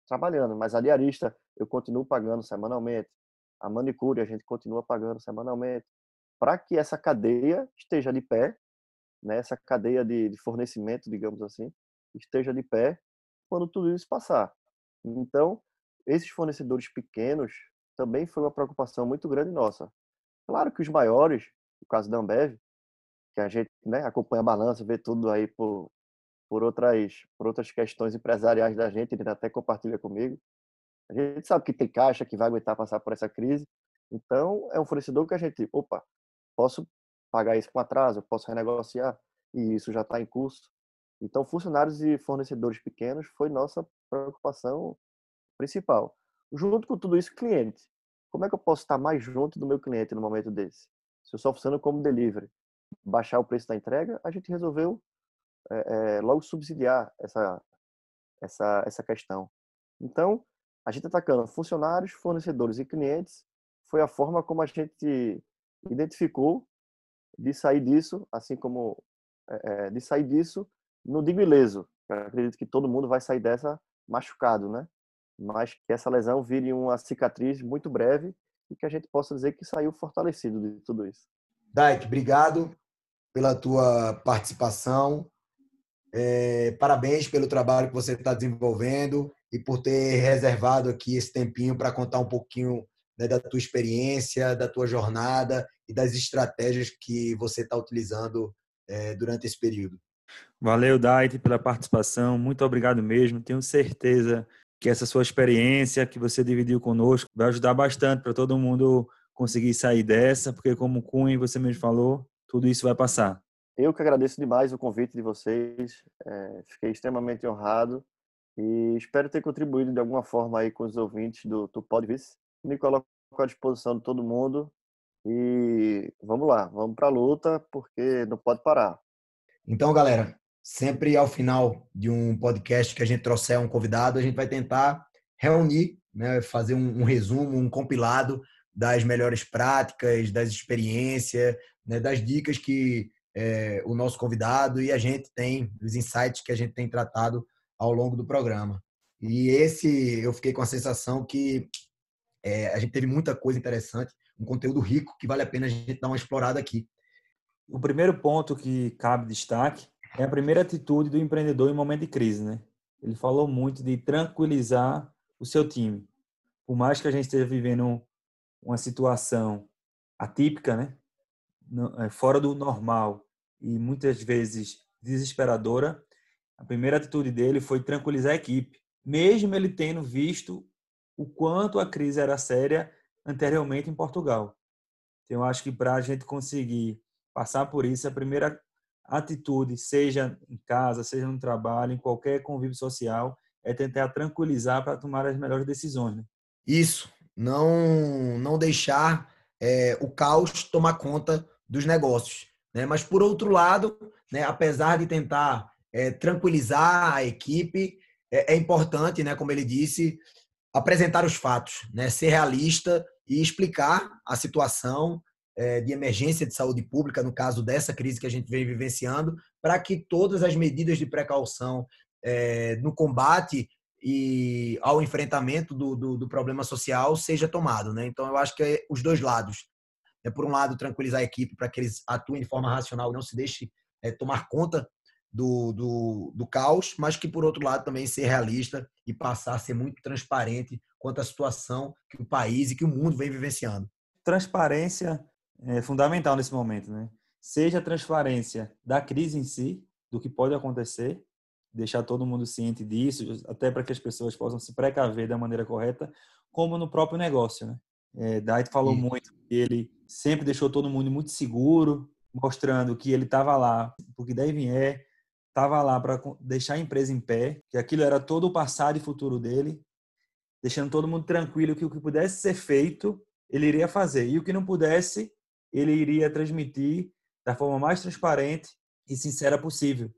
trabalhando, mas a diarista eu continuo pagando semanalmente, a manicure a gente continua pagando semanalmente, para que essa cadeia esteja de pé, né, essa cadeia de, de fornecimento, digamos assim, esteja de pé quando tudo isso passar. Então, esses fornecedores pequenos também foi uma preocupação muito grande nossa. Claro que os maiores, no caso da Ambev, que a gente né, acompanha a balança, vê tudo aí por, por, outras, por outras questões empresariais da gente, ele até compartilha comigo. A gente sabe que tem caixa que vai aguentar passar por essa crise. Então, é um fornecedor que a gente, opa, posso pagar isso com atraso, posso renegociar, e isso já está em curso. Então, funcionários e fornecedores pequenos foi nossa preocupação principal. Junto com tudo isso, cliente. Como é que eu posso estar mais junto do meu cliente no momento desse? Se eu só funciono como delivery, baixar o preço da entrega, a gente resolveu é, é, logo subsidiar essa, essa, essa questão. Então, a gente atacando funcionários, fornecedores e clientes foi a forma como a gente identificou de sair disso, assim como é, de sair disso, não digo ileso, acredito que todo mundo vai sair dessa machucado, né? Mas que essa lesão vire uma cicatriz muito breve e que a gente possa dizer que saiu fortalecido de tudo isso. Daik, obrigado pela tua participação. É, parabéns pelo trabalho que você está desenvolvendo e por ter reservado aqui esse tempinho para contar um pouquinho né, da tua experiência, da tua jornada e das estratégias que você está utilizando é, durante esse período. Valeu, Dait, pela participação. Muito obrigado mesmo. Tenho certeza que essa sua experiência que você dividiu conosco vai ajudar bastante para todo mundo conseguir sair dessa, porque como o Cunha você mesmo falou, tudo isso vai passar. Eu que agradeço demais o convite de vocês, é, fiquei extremamente honrado e espero ter contribuído de alguma forma aí com os ouvintes do, do Podvis. Me coloco à disposição de todo mundo e vamos lá, vamos para a luta, porque não pode parar. Então, galera, sempre ao final de um podcast que a gente trouxer um convidado, a gente vai tentar reunir, né, fazer um, um resumo, um compilado das melhores práticas, das experiências, né, das dicas que é, o nosso convidado e a gente tem, dos insights que a gente tem tratado ao longo do programa. E esse eu fiquei com a sensação que é, a gente teve muita coisa interessante, um conteúdo rico que vale a pena a gente dar uma explorada aqui. O primeiro ponto que cabe destaque é a primeira atitude do empreendedor em momento de crise, né? Ele falou muito de tranquilizar o seu time. Por mais que a gente esteja vivendo uma situação atípica, né? É, fora do normal e muitas vezes desesperadora, a primeira atitude dele foi tranquilizar a equipe, mesmo ele tendo visto o quanto a crise era séria anteriormente em Portugal. Então, eu acho que para a gente conseguir passar por isso, a primeira atitude, seja em casa, seja no trabalho, em qualquer convívio social, é tentar tranquilizar para tomar as melhores decisões. Né? Isso, não não deixar é, o caos tomar conta dos negócios. Né? Mas, por outro lado, né, apesar de tentar é, tranquilizar a equipe, é, é, importante, né, como ele disse, apresentar os fatos, né, ser realista e explicar a situação de emergência de saúde pública, no caso dessa crise que a gente vem vivenciando, para que todas as medidas de precaução é, no combate e ao enfrentamento do, do, do problema social seja tomado. Né? Então, eu acho que é os dois lados. É, por um lado, tranquilizar a equipe para que eles atuem de forma racional não se deixe é, tomar conta do, do, do, caos, mas que, por outro lado, também ser realista e passar a ser muito transparente quanto à situação que o país e que o mundo vem vivenciando. Transparência é fundamental nesse momento, né? Seja a transparência da crise em si, do que pode acontecer, deixar todo mundo ciente disso, até para que as pessoas possam se precaver da maneira correta, como no próprio negócio, né? É, Dait falou Sim. muito que ele sempre deixou todo mundo muito seguro, mostrando que ele estava lá, porque daí vier, estava lá para deixar a empresa em pé, que aquilo era todo o passado e futuro dele, deixando todo mundo tranquilo que o que pudesse ser feito, ele iria fazer. E o que não pudesse, ele iria transmitir da forma mais transparente e sincera possível.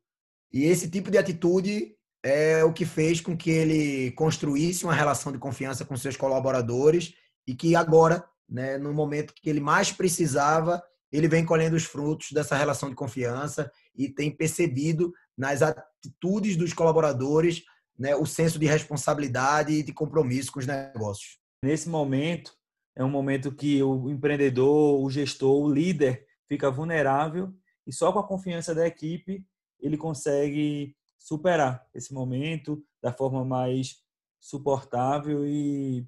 E esse tipo de atitude é o que fez com que ele construísse uma relação de confiança com seus colaboradores e que agora, né, no momento que ele mais precisava, ele vem colhendo os frutos dessa relação de confiança e tem percebido nas atitudes dos colaboradores né, o senso de responsabilidade e de compromisso com os negócios. Nesse momento, é um momento que o empreendedor, o gestor, o líder fica vulnerável e só com a confiança da equipe ele consegue superar esse momento da forma mais suportável e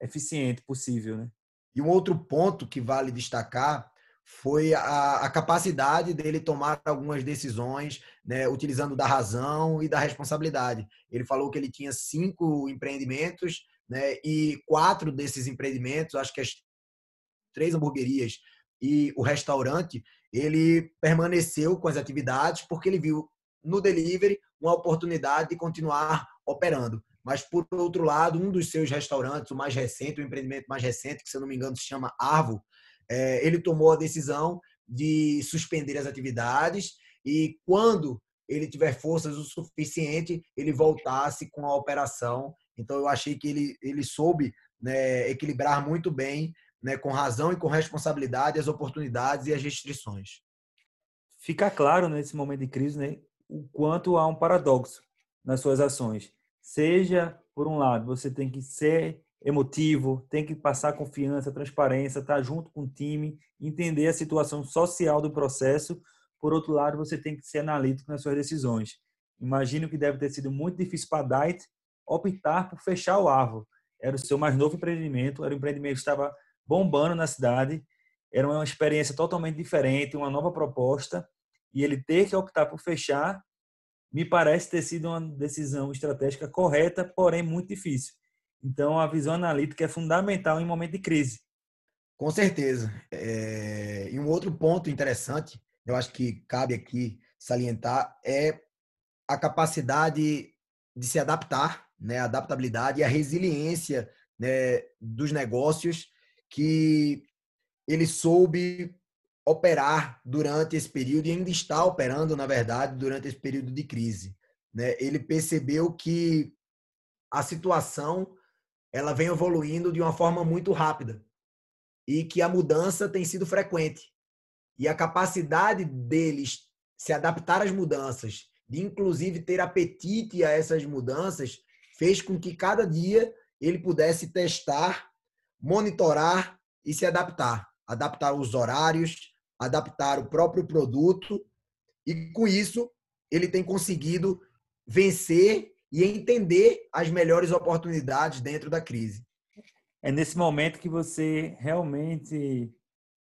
eficiente possível, né? E um outro ponto que vale destacar foi a, a, capacidade dele tomar algumas decisões, né, utilizando da razão e da responsabilidade. Ele falou que ele tinha cinco empreendimentos, né, e quatro desses empreendimentos, acho que as três hamburguerias e o restaurante, ele permaneceu com as atividades porque ele viu no delivery uma oportunidade de continuar operando. Mas, por outro lado, um dos seus restaurantes, o mais recente, o empreendimento mais recente, que se eu não me engano se chama Arvo, é, ele tomou a decisão de suspender as atividades e, quando ele tiver forças o suficiente, ele voltasse com a operação. Então, eu achei que ele, ele soube né, equilibrar muito bem, né, com razão e com responsabilidade, as oportunidades e as restrições. Fica claro nesse momento de crise né, o quanto há um paradoxo nas suas ações. Seja, por um lado, você tem que ser emotivo, tem que passar confiança, transparência, estar junto com o time, entender a situação social do processo. Por outro lado, você tem que ser analítico nas suas decisões. Imagino que deve ter sido muito difícil para a optar por fechar o Arvo. Era o seu mais novo empreendimento, era um empreendimento que estava bombando na cidade, era uma experiência totalmente diferente, uma nova proposta, e ele ter que optar por fechar me parece ter sido uma decisão estratégica correta, porém muito difícil. Então, a visão analítica é fundamental em momento de crise. Com certeza. É... E um outro ponto interessante, eu acho que cabe aqui salientar, é a capacidade de se adaptar, né? a adaptabilidade e a resiliência né? dos negócios que ele soube operar durante esse período e ainda está operando, na verdade, durante esse período de crise. Né? Ele percebeu que a situação ela vem evoluindo de uma forma muito rápida e que a mudança tem sido frequente. E a capacidade deles se adaptar às mudanças, de inclusive ter apetite a essas mudanças, fez com que cada dia ele pudesse testar, monitorar e se adaptar. Adaptar os horários, adaptar o próprio produto. E com isso, ele tem conseguido vencer e entender as melhores oportunidades dentro da crise. É nesse momento que você realmente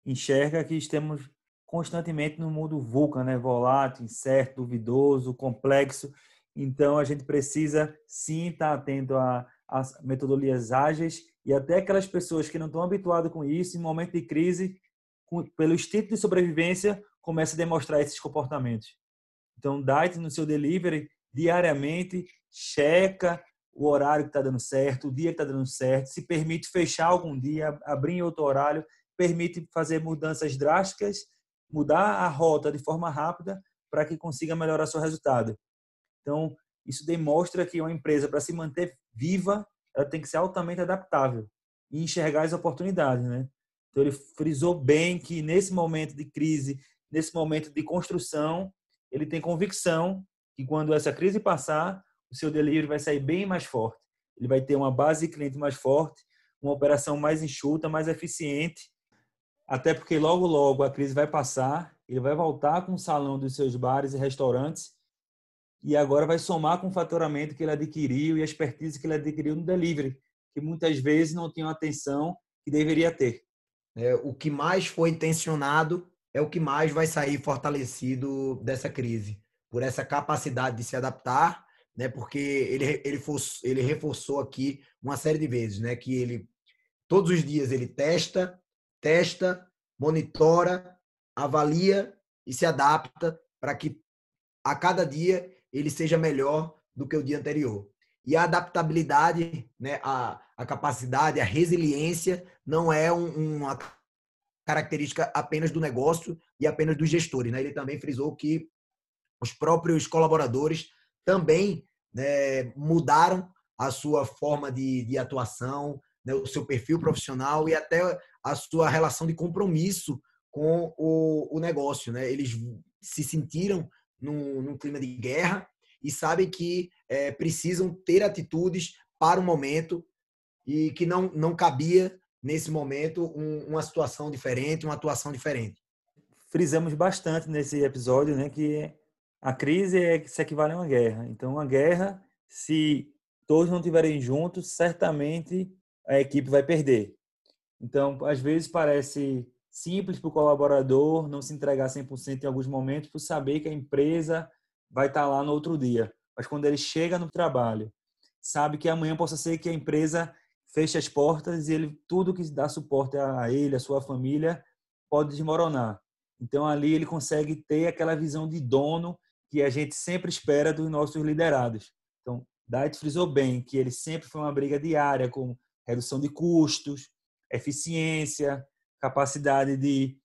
enxerga que estamos constantemente no mundo VUCA, né? volátil, incerto, duvidoso, complexo. Então, a gente precisa sim estar atento às metodologias ágeis e até aquelas pessoas que não estão habituadas com isso, em momento de crise, com, pelo instinto de sobrevivência, começa a demonstrar esses comportamentos. Então, DIT no seu delivery, diariamente, checa o horário que está dando certo, o dia que está dando certo, se permite fechar algum dia, abrir em outro horário, permite fazer mudanças drásticas, mudar a rota de forma rápida para que consiga melhorar seu resultado. Então, isso demonstra que uma empresa, para se manter viva, ela tem que ser altamente adaptável e enxergar as oportunidades, né? Então, ele frisou bem que nesse momento de crise, nesse momento de construção, ele tem convicção que quando essa crise passar, o seu delivery vai sair bem mais forte. Ele vai ter uma base de cliente mais forte, uma operação mais enxuta, mais eficiente, até porque logo, logo a crise vai passar, ele vai voltar com o salão dos seus bares e restaurantes e agora vai somar com o faturamento que ele adquiriu e a expertise que ele adquiriu no delivery, que muitas vezes não tinha a atenção que deveria ter. É, o que mais foi intencionado é o que mais vai sair fortalecido dessa crise, por essa capacidade de se adaptar, né? Porque ele ele, for, ele reforçou aqui uma série de vezes, né? Que ele todos os dias ele testa, testa, monitora, avalia e se adapta para que a cada dia ele seja melhor do que o dia anterior. E a adaptabilidade, né, a, a capacidade, a resiliência não é um, uma característica apenas do negócio e apenas dos gestores. Né? Ele também frisou que os próprios colaboradores também né, mudaram a sua forma de, de atuação, né, o seu perfil profissional e até a sua relação de compromisso com o, o negócio. Né? Eles se sentiram num, num clima de guerra e sabem que é, precisam ter atitudes para o momento e que não, não cabia nesse momento um, uma situação diferente, uma atuação diferente. Frisamos bastante nesse episódio né, que a crise é, se equivale a uma guerra. Então, uma guerra, se todos não estiverem juntos, certamente a equipe vai perder. Então, às vezes parece simples para o colaborador não se entregar 100% em alguns momentos, por saber que a empresa vai estar lá no outro dia. Mas quando ele chega no trabalho, sabe que amanhã possa ser que a empresa feche as portas e ele tudo que dá suporte a ele, a sua família, pode desmoronar. Então ali ele consegue ter aquela visão de dono que a gente sempre espera dos nossos liderados. Então, Diet frisou bem que ele sempre foi uma briga diária com redução de custos, eficiência, capacidade de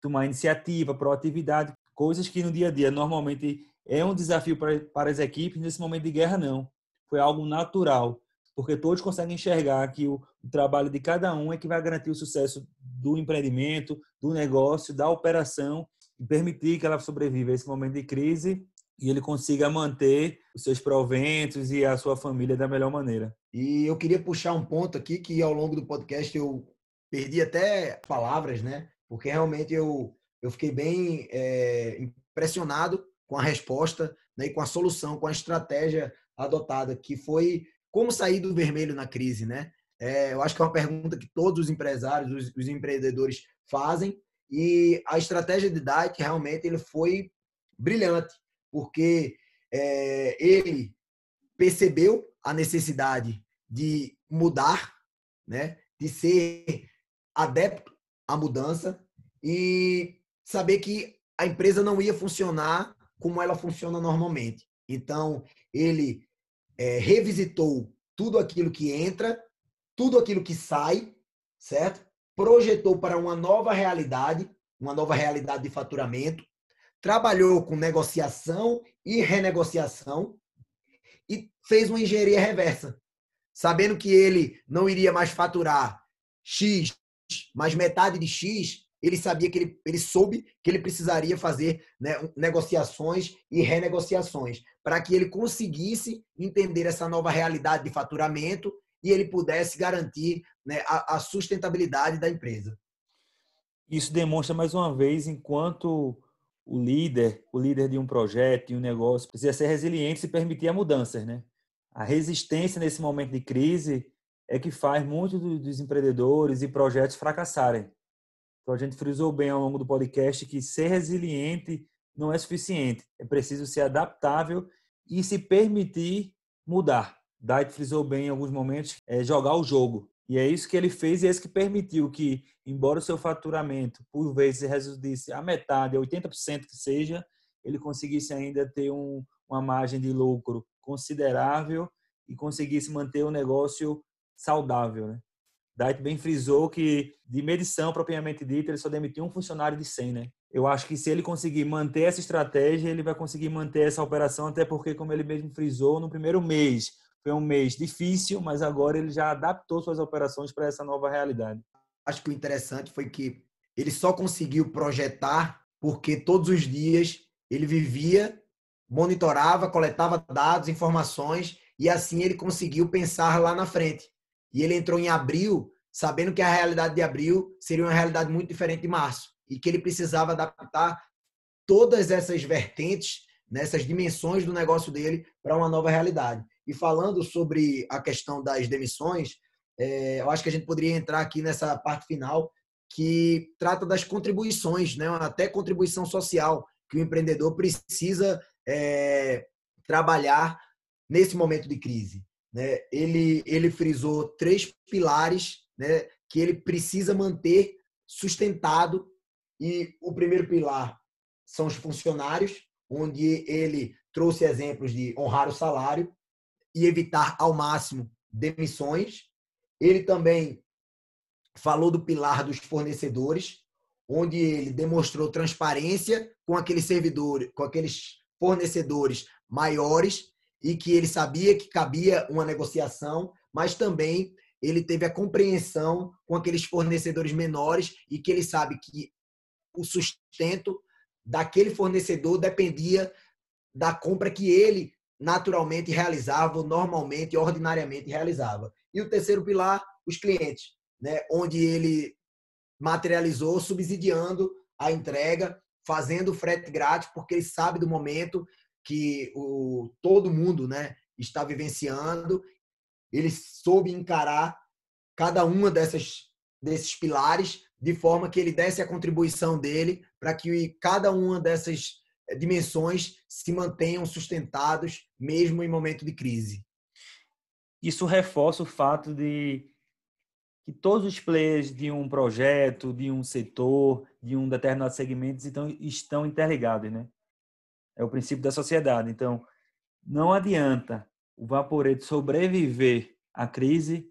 tomar iniciativa, proatividade, coisas que no dia a dia normalmente é um desafio para, para as equipes, nesse momento de guerra não. Foi algo natural, porque todos conseguem enxergar que o, o trabalho de cada um é que vai garantir o sucesso do empreendimento, do negócio, da operação e permitir que ela sobreviva a esse momento de crise e ele consiga manter os seus proventos e a sua família da melhor maneira. E eu queria puxar um ponto aqui que ao longo do podcast eu perdi até palavras, né? Porque realmente eu, eu fiquei bem é, impressionado com a resposta né, e com a solução, com a estratégia adotada, que foi como sair do vermelho na crise, né? É, eu acho que é uma pergunta que todos os empresários, os, os empreendedores fazem e a estratégia de Dyke realmente ele foi brilhante, porque é, ele percebeu a necessidade de mudar, né? De ser adepto à mudança e saber que a empresa não ia funcionar como ela funciona normalmente. Então, ele é, revisitou tudo aquilo que entra, tudo aquilo que sai, certo? Projetou para uma nova realidade, uma nova realidade de faturamento, trabalhou com negociação e renegociação e fez uma engenharia reversa, sabendo que ele não iria mais faturar X mais metade de X, ele sabia que ele, ele soube que ele precisaria fazer né, negociações e renegociações para que ele conseguisse entender essa nova realidade de faturamento e ele pudesse garantir né, a, a sustentabilidade da empresa. Isso demonstra mais uma vez enquanto o líder, o líder de um projeto, de um negócio, precisa ser resiliente e se permitir a mudanças, né? A resistência nesse momento de crise é que faz muitos dos empreendedores e projetos fracassarem. Então a gente frisou bem ao longo do podcast que ser resiliente não é suficiente. É preciso ser adaptável e se permitir mudar. Dait frisou bem em alguns momentos, é jogar o jogo. E é isso que ele fez e é isso que permitiu que, embora o seu faturamento, por vezes, reduzisse a metade, 80% que seja, ele conseguisse ainda ter um, uma margem de lucro considerável e conseguisse manter o negócio saudável. Né? Dait bem frisou que, de medição propriamente dita, ele só demitiu um funcionário de 100. Né? Eu acho que se ele conseguir manter essa estratégia, ele vai conseguir manter essa operação, até porque, como ele mesmo frisou, no primeiro mês foi um mês difícil, mas agora ele já adaptou suas operações para essa nova realidade. Acho que o interessante foi que ele só conseguiu projetar porque todos os dias ele vivia, monitorava, coletava dados, informações e assim ele conseguiu pensar lá na frente. E ele entrou em abril sabendo que a realidade de abril seria uma realidade muito diferente de março e que ele precisava adaptar todas essas vertentes, nessas dimensões do negócio dele para uma nova realidade. E falando sobre a questão das demissões, é, eu acho que a gente poderia entrar aqui nessa parte final que trata das contribuições, né? até contribuição social que o empreendedor precisa é, trabalhar nesse momento de crise. Né? Ele, ele frisou três pilares né, que ele precisa manter sustentado e o primeiro pilar são os funcionários, onde ele trouxe exemplos de honrar o salário, e evitar ao máximo demissões. Ele também falou do pilar dos fornecedores, onde ele demonstrou transparência com aqueles servidores, com aqueles fornecedores maiores e que ele sabia que cabia uma negociação, mas também ele teve a compreensão com aqueles fornecedores menores e que ele sabe que o sustento daquele fornecedor dependia da compra que ele naturalmente realizava, normalmente, ordinariamente realizava. E o terceiro pilar, os clientes, né? onde ele materializou subsidiando a entrega, fazendo frete grátis, porque ele sabe do momento que o, todo mundo né, está vivenciando. Ele soube encarar cada uma dessas desses pilares de forma que ele desse a contribuição dele para que cada uma dessas dimensões se mantenham sustentados mesmo em momento de crise. Isso reforça o fato de que todos os players de um projeto, de um setor, de um determinado segmento estão, estão interligados, né? É o princípio da sociedade. Então, não adianta o Vaporeto sobreviver à crise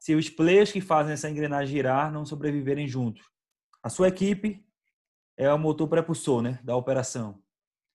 se os players que fazem essa engrenagem girar não sobreviverem juntos. A sua equipe é o motor prepulsor né, da operação.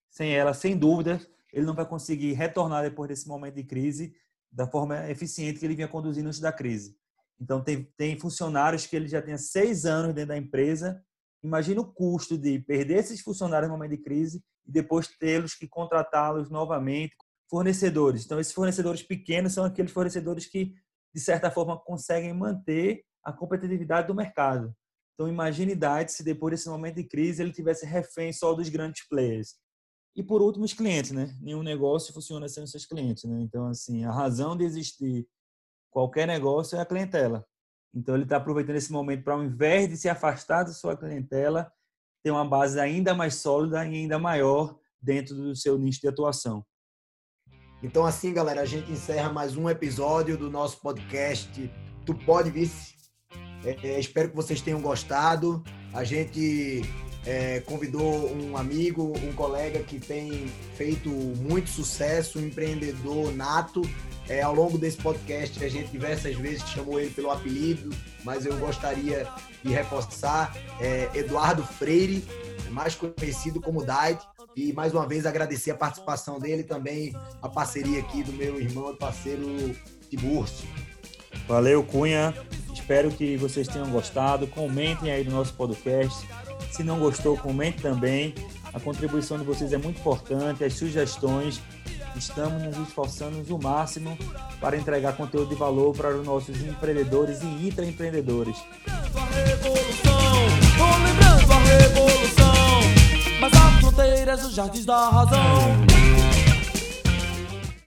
Sem ela, sem dúvida, ele não vai conseguir retornar depois desse momento de crise da forma eficiente que ele vinha conduzindo antes da crise. Então, tem, tem funcionários que ele já tem seis anos dentro da empresa. Imagina o custo de perder esses funcionários no momento de crise e depois tê-los que contratá-los novamente. Fornecedores. Então, esses fornecedores pequenos são aqueles fornecedores que, de certa forma, conseguem manter a competitividade do mercado. Então, imagine Diet se depois desse momento de crise ele tivesse refém só dos grandes players. E por último, os clientes, né? Nenhum negócio funciona sem os seus clientes, né? Então, assim, a razão de existir qualquer negócio é a clientela. Então, ele está aproveitando esse momento para, ao invés de se afastar da sua clientela, ter uma base ainda mais sólida e ainda maior dentro do seu nicho de atuação. Então, assim, galera, a gente encerra mais um episódio do nosso podcast Tu Pode Vice. É, é, espero que vocês tenham gostado. A gente é, convidou um amigo, um colega que tem feito muito sucesso, um empreendedor nato. É, ao longo desse podcast, a gente diversas vezes chamou ele pelo apelido, mas eu gostaria de reforçar é, Eduardo Freire, mais conhecido como Dait. E mais uma vez agradecer a participação dele também, a parceria aqui do meu irmão e parceiro Tiburcio. Valeu, Cunha. Espero que vocês tenham gostado. Comentem aí no nosso podcast. Se não gostou, comente também. A contribuição de vocês é muito importante, as sugestões. Estamos nos esforçando o máximo para entregar conteúdo de valor para os nossos empreendedores e intraempreendedores. Mas fronteiras os jardins da razão.